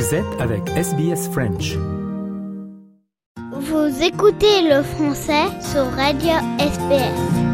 Vous êtes avec SBS French. Vous écoutez le français sur Radio SBS.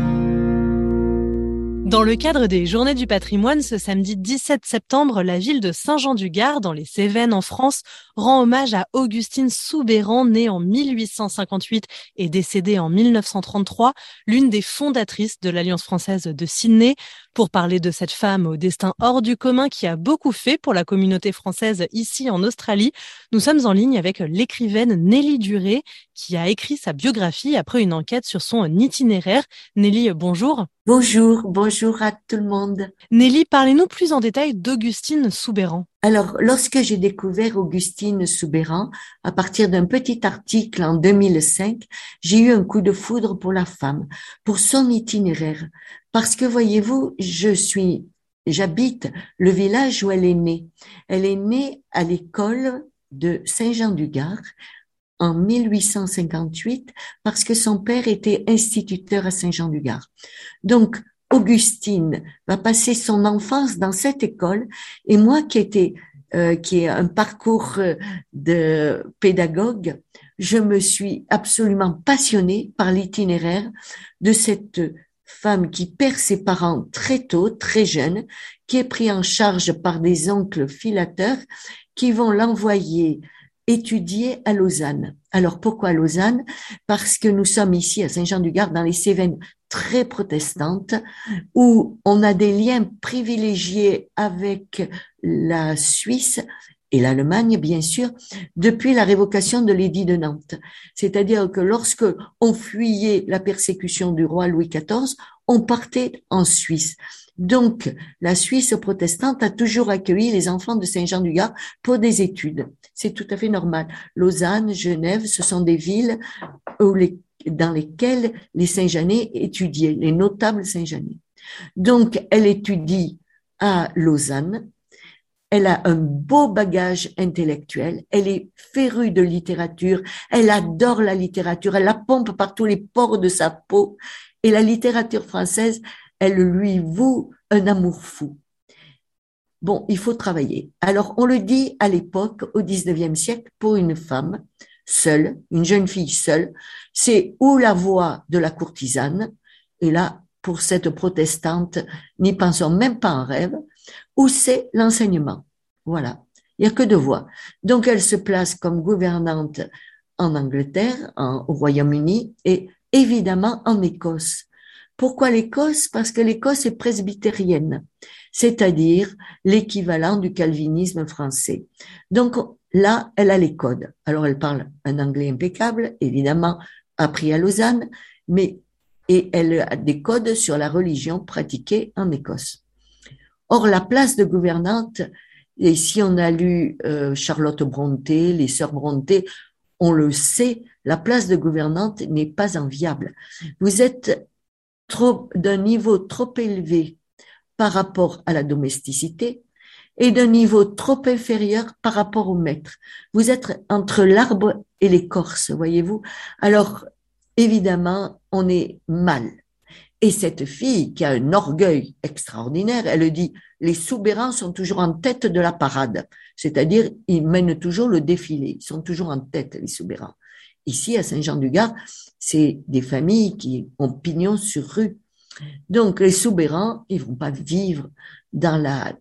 Dans le cadre des Journées du patrimoine, ce samedi 17 septembre, la ville de Saint-Jean-du-Gard, dans les Cévennes en France, rend hommage à Augustine Soubéran, née en 1858 et décédée en 1933, l'une des fondatrices de l'Alliance française de Sydney. Pour parler de cette femme au destin hors du commun qui a beaucoup fait pour la communauté française ici en Australie, nous sommes en ligne avec l'écrivaine Nelly Duré, qui a écrit sa biographie après une enquête sur son itinéraire. Nelly, bonjour. Bonjour, bonjour à tout le monde. Nelly, parlez-nous plus en détail d'Augustine Soubéran. Alors, lorsque j'ai découvert Augustine Soubéran, à partir d'un petit article en 2005, j'ai eu un coup de foudre pour la femme, pour son itinéraire. Parce que voyez-vous, je suis, j'habite le village où elle est née. Elle est née à l'école de Saint-Jean-du-Gard en 1858 parce que son père était instituteur à Saint-Jean-du-Gard. Donc, Augustine va passer son enfance dans cette école et moi qui était euh, qui est un parcours de pédagogue, je me suis absolument passionnée par l'itinéraire de cette femme qui perd ses parents très tôt, très jeune, qui est prise en charge par des oncles filateurs qui vont l'envoyer étudier à Lausanne. Alors pourquoi Lausanne? Parce que nous sommes ici à Saint-Jean-du-Gard dans les Cévennes très protestantes où on a des liens privilégiés avec la Suisse et l'Allemagne, bien sûr, depuis la révocation de l'édit de Nantes. C'est-à-dire que lorsque on fuyait la persécution du roi Louis XIV, on partait en Suisse. Donc, la Suisse protestante a toujours accueilli les enfants de Saint-Jean-du-Gard pour des études. C'est tout à fait normal. Lausanne, Genève, ce sont des villes dans lesquelles les Saint-Jeanais étudiaient, les notables Saint-Jeanais. Donc, elle étudie à Lausanne. Elle a un beau bagage intellectuel. Elle est férue de littérature. Elle adore la littérature. Elle la pompe par tous les pores de sa peau. Et la littérature française, elle lui voue un amour fou. Bon, il faut travailler. Alors, on le dit à l'époque, au 19e siècle, pour une femme seule, une jeune fille seule, c'est ou la voie de la courtisane, et là, pour cette protestante, n'y pensons même pas en rêve, ou c'est l'enseignement. Voilà. Il n'y a que deux voies. Donc, elle se place comme gouvernante en Angleterre, au Royaume-Uni et évidemment en Écosse. Pourquoi l'Écosse? Parce que l'Écosse est presbytérienne, c'est-à-dire l'équivalent du calvinisme français. Donc là, elle a les codes. Alors elle parle un anglais impeccable, évidemment appris à Lausanne, mais et elle a des codes sur la religion pratiquée en Écosse. Or, la place de gouvernante, et si on a lu euh, Charlotte Brontë, les sœurs Brontë, on le sait, la place de gouvernante n'est pas enviable. Vous êtes d'un niveau trop élevé par rapport à la domesticité et d'un niveau trop inférieur par rapport au maître. Vous êtes entre l'arbre et l'écorce, voyez-vous. Alors, évidemment, on est mal. Et cette fille qui a un orgueil extraordinaire, elle dit, les soubérans sont toujours en tête de la parade. C'est-à-dire, ils mènent toujours le défilé. Ils sont toujours en tête, les soubérans. Ici, à Saint-Jean-du-Gard, c'est des familles qui ont pignon sur rue. Donc, les soubérans, ils vont pas vivre dans la,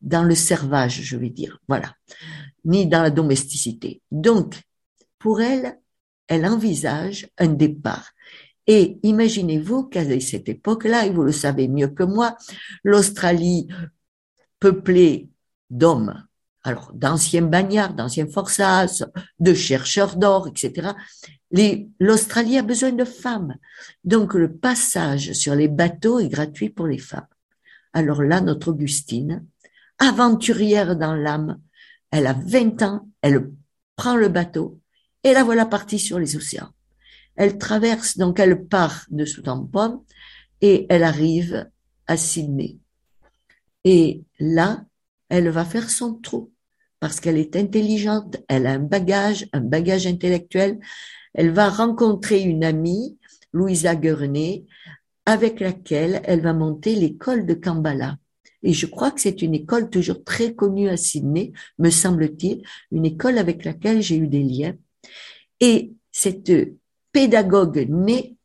dans le servage, je vais dire. Voilà. Ni dans la domesticité. Donc, pour elle, elle envisage un départ. Et imaginez-vous qu'à cette époque-là, et vous le savez mieux que moi, l'Australie peuplée d'hommes alors d'anciens bagnards, d'anciens forçats, de chercheurs d'or, etc. L'Australie a besoin de femmes. Donc le passage sur les bateaux est gratuit pour les femmes. Alors là, notre Augustine, aventurière dans l'âme, elle a 20 ans, elle prend le bateau et la voilà partie sur les océans. Elle traverse, donc elle part de Southampton et elle arrive à Sydney. Et là, elle va faire son trou parce qu'elle est intelligente, elle a un bagage, un bagage intellectuel. Elle va rencontrer une amie, Louisa Gurney, avec laquelle elle va monter l'école de Kambala. Et je crois que c'est une école toujours très connue à Sydney, me semble-t-il, une école avec laquelle j'ai eu des liens. Et cette pédagogue née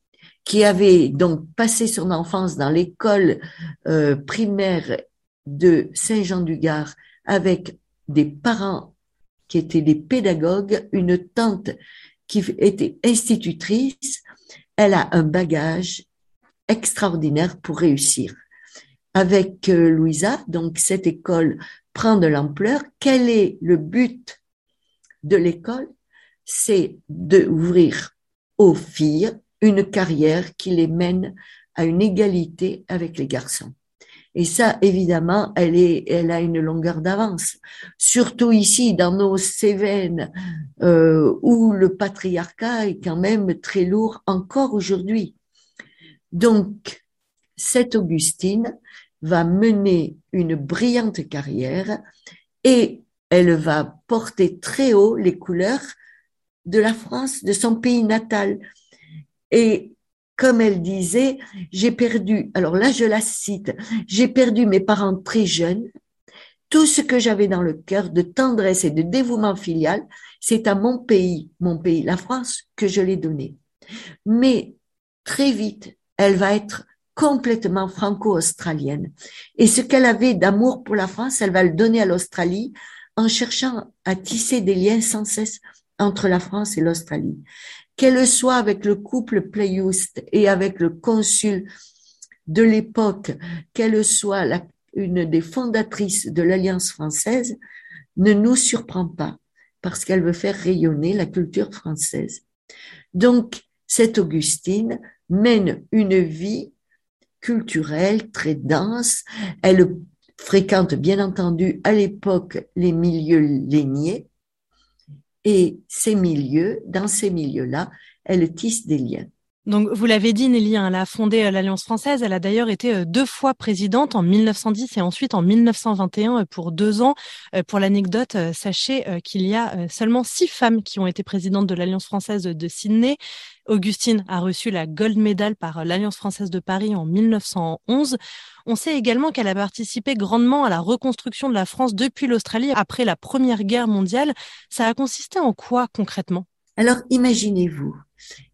qui avait donc passé son enfance dans l'école euh, primaire de Saint-Jean-du-Gard avec des parents qui étaient des pédagogues, une tante qui était institutrice, elle a un bagage extraordinaire pour réussir. Avec euh, Louisa, donc cette école prend de l'ampleur. Quel est le but de l'école? C'est d'ouvrir aux filles une carrière qui les mène à une égalité avec les garçons. Et ça, évidemment, elle est, elle a une longueur d'avance. Surtout ici, dans nos Cévennes, euh, où le patriarcat est quand même très lourd encore aujourd'hui. Donc, cette Augustine va mener une brillante carrière et elle va porter très haut les couleurs de la France, de son pays natal. Et comme elle disait, j'ai perdu, alors là je la cite, j'ai perdu mes parents très jeunes. Tout ce que j'avais dans le cœur de tendresse et de dévouement filial, c'est à mon pays, mon pays, la France, que je l'ai donné. Mais très vite, elle va être complètement franco-australienne. Et ce qu'elle avait d'amour pour la France, elle va le donner à l'Australie en cherchant à tisser des liens sans cesse entre la France et l'Australie. Qu'elle soit avec le couple Playoust et avec le consul de l'époque, qu'elle soit une des fondatrices de l'Alliance française, ne nous surprend pas parce qu'elle veut faire rayonner la culture française. Donc, cette Augustine mène une vie culturelle très dense. Elle fréquente bien entendu à l'époque les milieux lainiers et ces milieux, dans ces milieux-là, elle tisse des liens. Donc, vous l'avez dit, Nelly, hein, elle a fondé euh, l'Alliance française. Elle a d'ailleurs été euh, deux fois présidente en 1910 et ensuite en 1921 euh, pour deux ans. Pour l'anecdote, sachez qu'il y a seulement six femmes qui ont été présidentes de l'Alliance française de Sydney. Augustine a reçu la Gold Medal par l'Alliance française de Paris en 1911. On sait également qu'elle a participé grandement à la reconstruction de la France depuis l'Australie après la Première Guerre mondiale. Ça a consisté en quoi concrètement? Alors imaginez-vous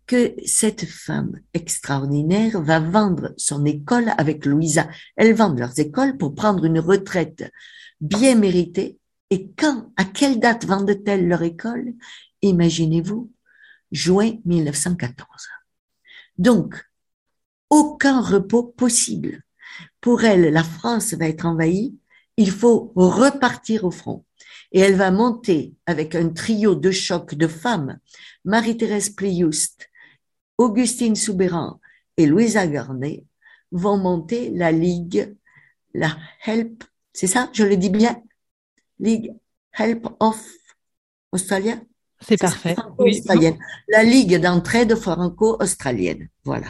que cette femme extraordinaire va vendre son école avec Louisa. Elles vendent leurs écoles pour prendre une retraite bien méritée. Et quand, à quelle date vendent-elles leur école? Imaginez-vous, juin 1914. Donc, aucun repos possible. Pour elle, la France va être envahie, il faut repartir au front. Et elle va monter avec un trio de choc de femmes, Marie-Thérèse Pliouste, Augustine Soubéran et Louisa Garnet vont monter la Ligue, la Help, c'est ça, je le dis bien, Ligue Help of Australia? C'est parfait. La Ligue d'entraide franco-australienne. Voilà.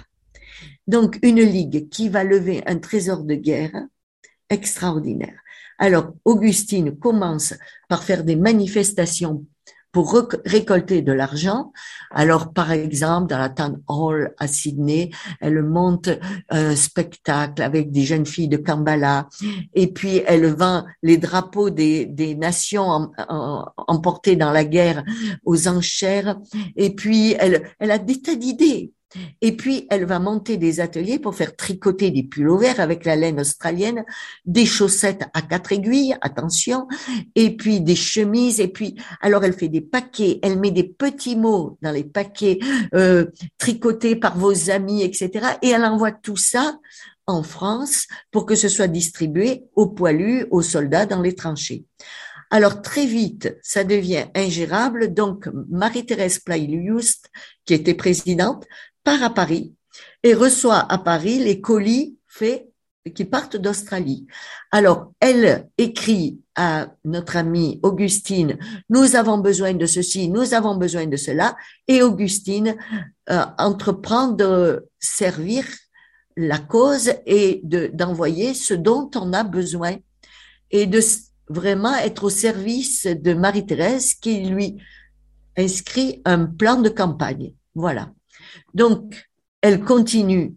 Donc, une ligue qui va lever un trésor de guerre extraordinaire. Alors, Augustine commence par faire des manifestations pour récolter de l'argent. Alors, par exemple, dans la Town Hall à Sydney, elle monte un spectacle avec des jeunes filles de Kambala, et puis elle vend les drapeaux des, des nations emportés dans la guerre aux enchères, et puis elle, elle a des tas d'idées. Et puis, elle va monter des ateliers pour faire tricoter des pulls verts avec la laine australienne, des chaussettes à quatre aiguilles, attention, et puis des chemises. Et puis, alors, elle fait des paquets, elle met des petits mots dans les paquets euh, tricotés par vos amis, etc. Et elle envoie tout ça en France pour que ce soit distribué aux poilus, aux soldats dans les tranchées. Alors très vite, ça devient ingérable. Donc Marie-Thérèse Plaillouste, qui était présidente, à Paris et reçoit à Paris les colis faits qui partent d'Australie. Alors, elle écrit à notre amie Augustine, nous avons besoin de ceci, nous avons besoin de cela, et Augustine euh, entreprend de servir la cause et d'envoyer ce dont on a besoin et de vraiment être au service de Marie-Thérèse qui lui inscrit un plan de campagne. Voilà. Donc, elle continue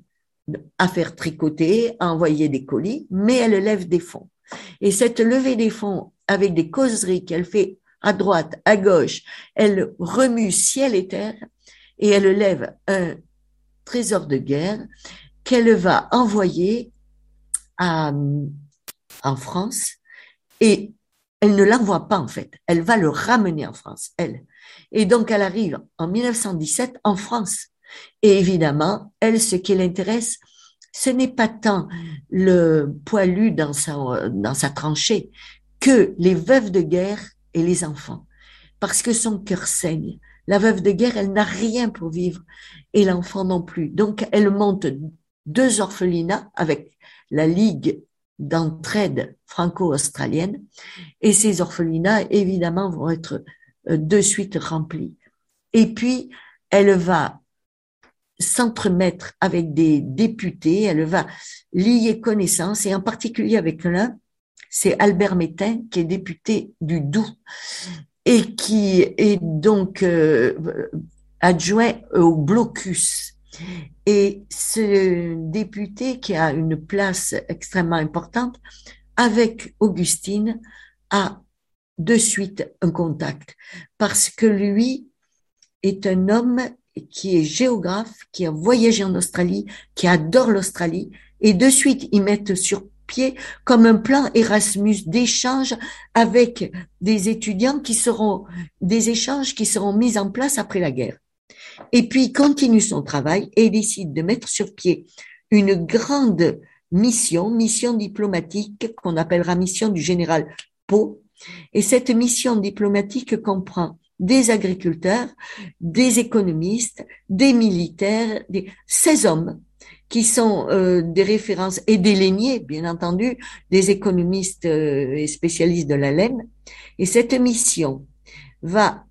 à faire tricoter, à envoyer des colis, mais elle lève des fonds. Et cette levée des fonds avec des causeries qu'elle fait à droite, à gauche, elle remue ciel et terre et elle lève un trésor de guerre qu'elle va envoyer en France et elle ne l'envoie pas en fait, elle va le ramener en France, elle. Et donc elle arrive en 1917 en France. Et évidemment, elle, ce qui l'intéresse, ce n'est pas tant le poilu dans sa, dans sa tranchée que les veuves de guerre et les enfants. Parce que son cœur saigne. La veuve de guerre, elle n'a rien pour vivre et l'enfant non plus. Donc, elle monte deux orphelinats avec la Ligue d'entraide franco-australienne et ces orphelinats, évidemment, vont être euh, de suite remplis. Et puis, elle va s'entremettre avec des députés, elle va lier connaissance et en particulier avec l'un, c'est Albert Métain qui est député du Doubs et qui est donc euh, adjoint au blocus. Et ce député qui a une place extrêmement importante avec Augustine a de suite un contact parce que lui est un homme qui est géographe, qui a voyagé en Australie, qui adore l'Australie, et de suite ils mettent sur pied comme un plan Erasmus d'échange avec des étudiants qui seront des échanges qui seront mis en place après la guerre. Et puis il continue son travail et décide de mettre sur pied une grande mission, mission diplomatique qu'on appellera mission du général Pau. Et cette mission diplomatique comprend des agriculteurs, des économistes, des militaires, des, ces hommes qui sont euh, des références et des lainiers, bien entendu, des économistes euh, et spécialistes de la laine. Et cette mission va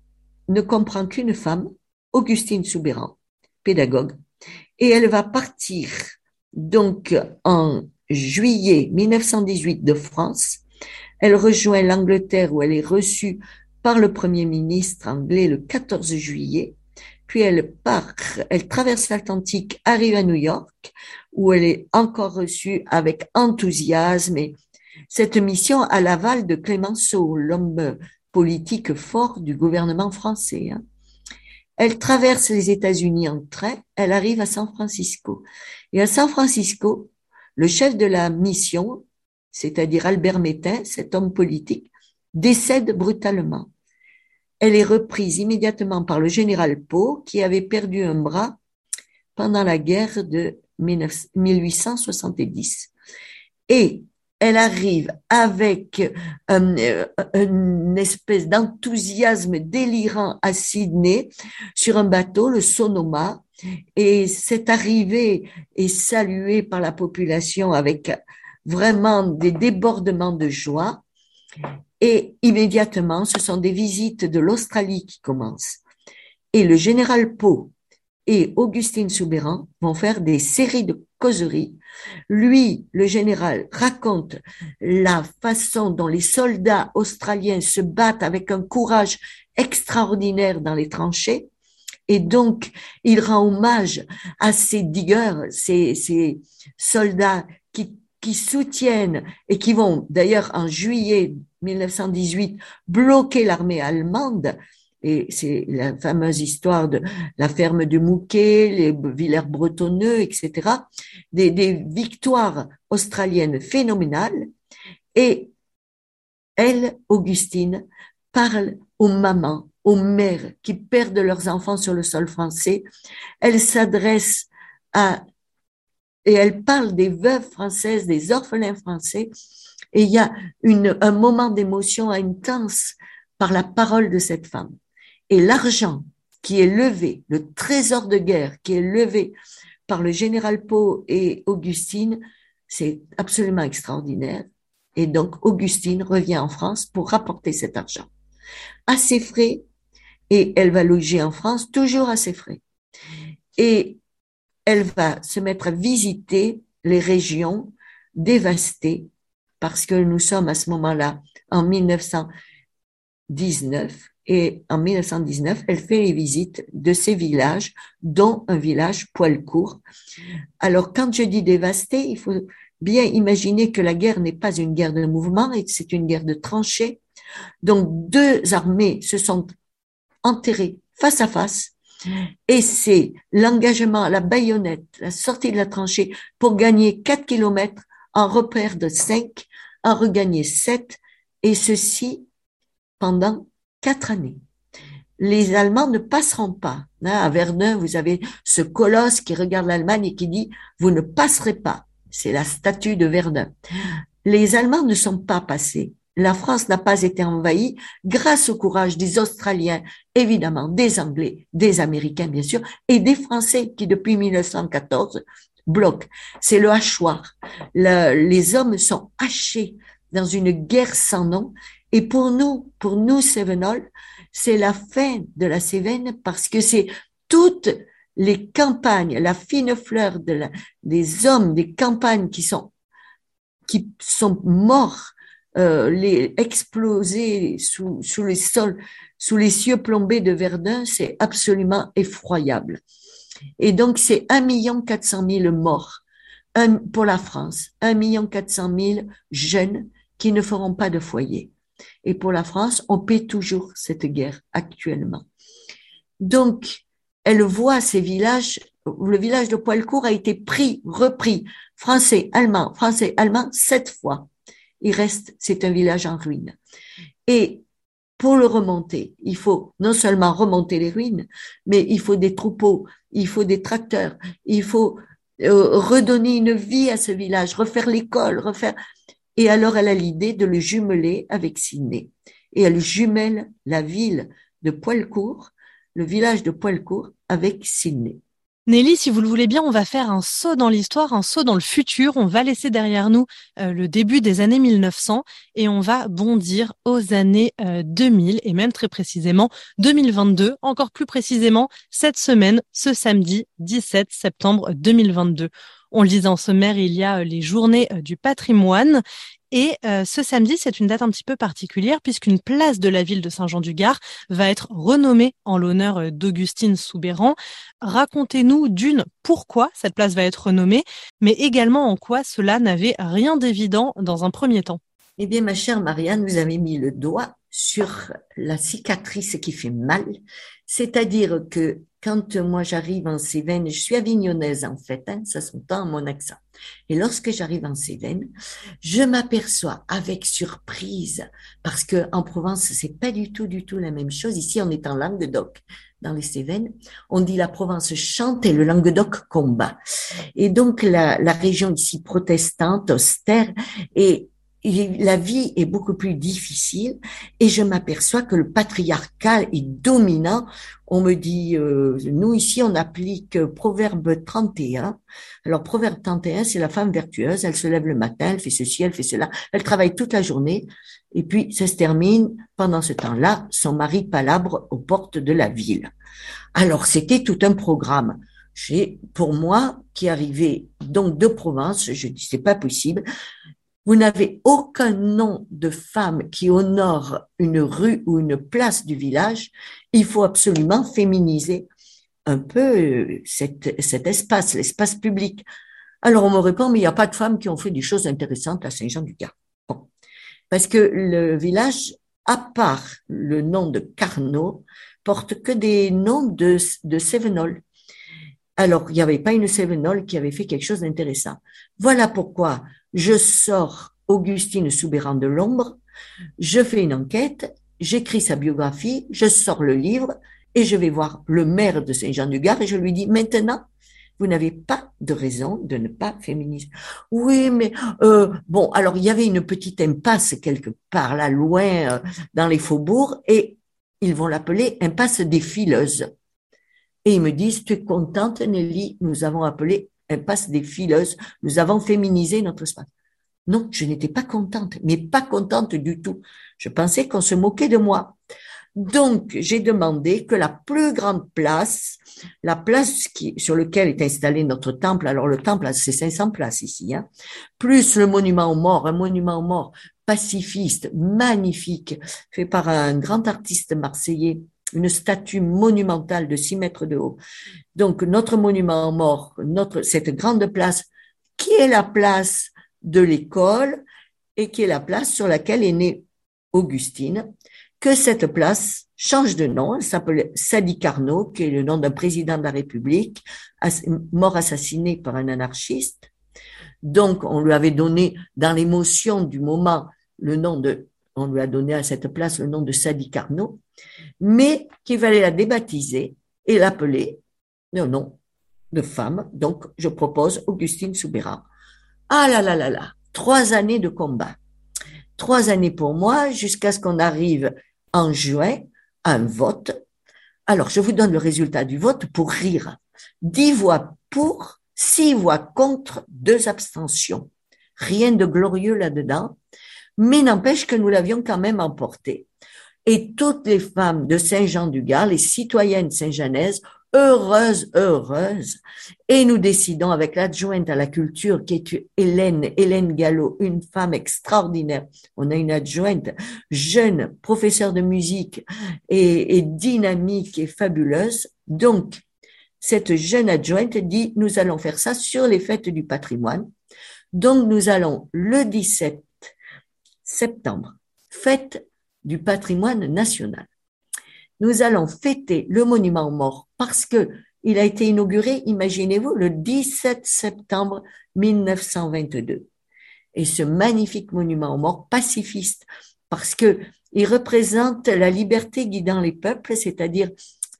ne comprend qu'une femme, Augustine Soubéran, pédagogue, et elle va partir donc en juillet 1918 de France. Elle rejoint l'Angleterre où elle est reçue par le Premier ministre anglais le 14 juillet, puis elle part, elle traverse l'Atlantique, arrive à New York, où elle est encore reçue avec enthousiasme et cette mission à l'aval de Clémenceau, l'homme politique fort du gouvernement français. Hein. Elle traverse les États-Unis en train, elle arrive à San Francisco. Et à San Francisco, le chef de la mission, c'est-à-dire Albert Métain, cet homme politique, décède brutalement. Elle est reprise immédiatement par le général Poe, qui avait perdu un bras pendant la guerre de 1870. Et elle arrive avec euh, une espèce d'enthousiasme délirant à Sydney sur un bateau, le Sonoma, et cette arrivée est saluée par la population avec vraiment des débordements de joie. Et immédiatement, ce sont des visites de l'Australie qui commencent. Et le général Poe et Augustine Soubéran vont faire des séries de causeries. Lui, le général, raconte la façon dont les soldats australiens se battent avec un courage extraordinaire dans les tranchées. Et donc, il rend hommage à ces diggers, ces, ces soldats qui, soutiennent et qui vont d'ailleurs en juillet 1918 bloquer l'armée allemande. Et c'est la fameuse histoire de la ferme de Mouquet, les Villers bretonneux, etc. Des, des victoires australiennes phénoménales. Et elle, Augustine, parle aux mamans, aux mères qui perdent leurs enfants sur le sol français. Elle s'adresse à, et elle parle des veuves françaises, des orphelins français et il y a une, un moment d'émotion intense par la parole de cette femme. Et l'argent qui est levé, le trésor de guerre qui est levé par le général Pau et Augustine, c'est absolument extraordinaire. Et donc, Augustine revient en France pour rapporter cet argent à ses frais et elle va loger en France toujours à ses frais. Et elle va se mettre à visiter les régions dévastées parce que nous sommes à ce moment-là en 1919 Et en 1919, elle fait les visites de ces villages, dont un village Poilcourt. Alors, quand je dis dévasté, il faut bien imaginer que la guerre n'est pas une guerre de mouvement et que c'est une guerre de tranchées. Donc, deux armées se sont enterrées face à face. Et c'est l'engagement la baïonnette, la sortie de la tranchée pour gagner 4 kilomètres en repère de 5, en regagner 7, et ceci pendant quatre années. Les Allemands ne passeront pas. Hein, à Verdun, vous avez ce colosse qui regarde l'Allemagne et qui dit, vous ne passerez pas. C'est la statue de Verdun. Les Allemands ne sont pas passés. La France n'a pas été envahie grâce au courage des Australiens, évidemment, des Anglais, des Américains, bien sûr, et des Français qui, depuis 1914, bloquent. C'est le hachoir. les hommes sont hachés dans une guerre sans nom et pour nous, pour nous, Cévenol, c'est la fin de la Cévennes parce que c'est toutes les campagnes, la fine fleur des hommes des campagnes qui sont, qui sont morts, euh, les explosés sous, sous les sols, sous les cieux plombés de Verdun, c'est absolument effroyable. Et donc, c'est un million quatre cent mille morts un, pour la France, un million quatre cent mille jeunes qui ne feront pas de foyer. Et pour la France, on paie toujours cette guerre actuellement. Donc, elle voit ces villages, le village de Poilcourt a été pris, repris, français, allemand, français, allemand, sept fois. Il reste, c'est un village en ruine. Et pour le remonter, il faut non seulement remonter les ruines, mais il faut des troupeaux, il faut des tracteurs, il faut euh, redonner une vie à ce village, refaire l'école, refaire. Et alors, elle a l'idée de le jumeler avec Sydney. Et elle jumelle la ville de Poilcourt, le village de Poilcourt, avec Sydney. Nelly, si vous le voulez bien, on va faire un saut dans l'histoire, un saut dans le futur. On va laisser derrière nous euh, le début des années 1900 et on va bondir aux années 2000 euh, et même très précisément 2022, encore plus précisément cette semaine, ce samedi 17 septembre 2022. On le disait en sommaire, il y a euh, les journées euh, du patrimoine. Et euh, ce samedi, c'est une date un petit peu particulière puisqu'une place de la ville de Saint-Jean-du-Gard va être renommée en l'honneur d'Augustine Soubéran. Racontez-nous d'une pourquoi cette place va être renommée, mais également en quoi cela n'avait rien d'évident dans un premier temps. Eh bien, ma chère Marianne, vous avez mis le doigt sur la cicatrice qui fait mal, c'est-à-dire que quand moi j'arrive en Cévennes, je suis avignonnaise en fait, hein, ça s'entend mon accent. Et lorsque j'arrive en Cévennes, je m'aperçois avec surprise, parce que en Provence c'est pas du tout du tout la même chose. Ici on est en Languedoc, dans les Cévennes, on dit la Provence chante et le Languedoc combat. Et donc la, la région ici protestante, austère, et la vie est beaucoup plus difficile et je m'aperçois que le patriarcal est dominant. On me dit, euh, nous ici, on applique Proverbe 31. Alors, Proverbe 31, c'est la femme vertueuse. Elle se lève le matin, elle fait ceci, elle fait cela. Elle travaille toute la journée. Et puis, ça se termine. Pendant ce temps-là, son mari palabre aux portes de la ville. Alors, c'était tout un programme. J'ai, pour moi, qui arrivais donc de Provence, je dis c'est pas possible. Vous n'avez aucun nom de femme qui honore une rue ou une place du village. Il faut absolument féminiser un peu euh, cet, espace, l'espace public. Alors on me répond, mais il n'y a pas de femmes qui ont fait des choses intéressantes à Saint-Jean-du-Gard. Parce que le village, à part le nom de Carnot, porte que des noms de, de Sévenol. Alors, il n'y avait pas une Sévenol qui avait fait quelque chose d'intéressant. Voilà pourquoi je sors Augustine Soubéran de l'ombre, je fais une enquête, j'écris sa biographie, je sors le livre et je vais voir le maire de Saint-Jean-du-Gard et je lui dis maintenant, vous n'avez pas de raison de ne pas féminiser. Oui, mais euh, bon, alors il y avait une petite impasse quelque part là loin euh, dans les faubourgs et ils vont l'appeler impasse des fileuses. Et ils me disent, tu es contente Nelly, nous avons appelé passe des fileuses. Nous avons féminisé notre espace. Non, je n'étais pas contente, mais pas contente du tout. Je pensais qu'on se moquait de moi. Donc, j'ai demandé que la plus grande place, la place sur laquelle est installé notre temple, alors le temple, c'est 500 places ici, hein, plus le monument aux morts, un monument aux morts pacifiste, magnifique, fait par un grand artiste marseillais, une statue monumentale de 6 mètres de haut. Donc, notre monument aux morts, notre, cette grande place, qui est la place de l'école et qui est la place sur laquelle est née Augustine, que cette place change de nom. Elle s'appelle Sadi Carnot, qui est le nom d'un président de la République, mort assassiné par un anarchiste. Donc, on lui avait donné, dans l'émotion du moment, le nom de, on lui a donné à cette place le nom de Sadi Carnot, mais qu'il fallait la débaptiser et l'appeler, non, nom de femme. Donc, je propose Augustine Soubera. Ah là là là là, trois années de combat. Trois années pour moi jusqu'à ce qu'on arrive en juin à un vote. Alors, je vous donne le résultat du vote pour rire. Dix voix pour, six voix contre, deux abstentions. Rien de glorieux là-dedans, mais n'empêche que nous l'avions quand même emporté. Et toutes les femmes de Saint-Jean-du-Gard, les citoyennes saint-jeanaises, heureuse, heureuse. Et nous décidons avec l'adjointe à la culture qui est Hélène, Hélène Gallo, une femme extraordinaire. On a une adjointe jeune, professeure de musique et, et dynamique et fabuleuse. Donc, cette jeune adjointe dit, nous allons faire ça sur les fêtes du patrimoine. Donc, nous allons le 17 septembre, fête du patrimoine national nous allons fêter le monument aux morts parce que il a été inauguré, imaginez-vous, le 17 septembre 1922. Et ce magnifique monument aux morts pacifiste, parce que il représente la liberté guidant les peuples, c'est-à-dire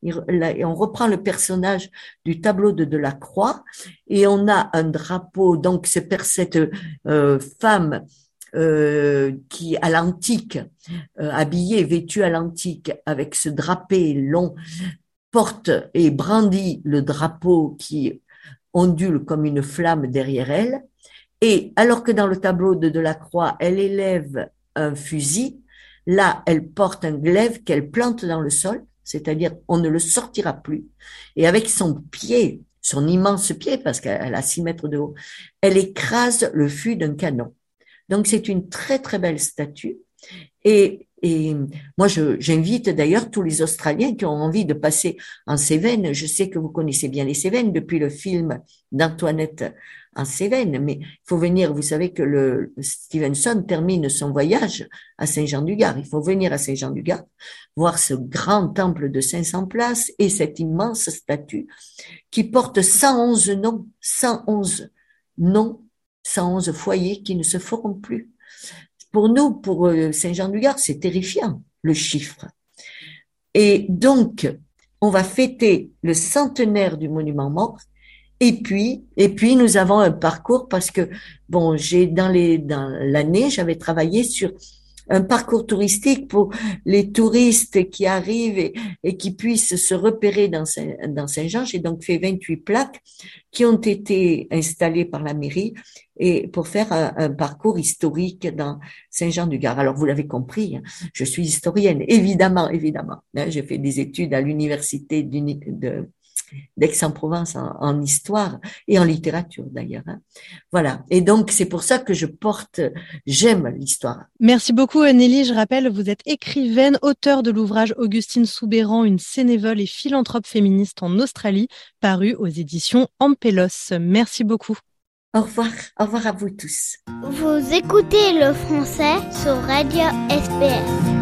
on reprend le personnage du tableau de Delacroix et on a un drapeau, donc cette euh, femme euh, qui à l'antique, euh, habillée, vêtue à l'antique, avec ce drapé long, porte et brandit le drapeau qui ondule comme une flamme derrière elle. Et alors que dans le tableau de Delacroix, elle élève un fusil, là, elle porte un glaive qu'elle plante dans le sol, c'est-à-dire on ne le sortira plus. Et avec son pied, son immense pied, parce qu'elle a six mètres de haut, elle écrase le fût d'un canon. Donc c'est une très très belle statue. Et, moi, j'invite d'ailleurs tous les Australiens qui ont envie de passer en Cévennes. Je sais que vous connaissez bien les Cévennes depuis le film d'Antoinette en Cévennes, mais il faut venir. Vous savez que le Stevenson termine son voyage à Saint-Jean-du-Gard. Il faut venir à Saint-Jean-du-Gard, voir ce grand temple de 500 places et cette immense statue qui porte 111 noms, 111 noms 111 foyers qui ne se feront plus. Pour nous, pour euh, Saint-Jean-du-Gard, c'est terrifiant, le chiffre. Et donc, on va fêter le centenaire du monument mort. Et puis, et puis, nous avons un parcours parce que, bon, j'ai dans les, dans l'année, j'avais travaillé sur un parcours touristique pour les touristes qui arrivent et, qui puissent se repérer dans, Saint-Jean. J'ai donc fait 28 plaques qui ont été installées par la mairie et pour faire un, parcours historique dans Saint-Jean-du-Gard. Alors, vous l'avez compris, hein, je suis historienne, évidemment, évidemment. Hein, j'ai fait des études à l'université de, d'Aix-en-Provence en, histoire et en littérature d'ailleurs. Hein. Voilà. Et donc c'est pour ça que je porte, j'aime l'histoire. Merci beaucoup Nelly. Je rappelle, vous êtes écrivaine, auteur de l'ouvrage Augustine Soubéran, une sénévole et philanthrope féministe en Australie, paru aux éditions Ampelos. Merci beaucoup. Au revoir, au revoir à vous tous. Vous écoutez le français sur Radio SPS.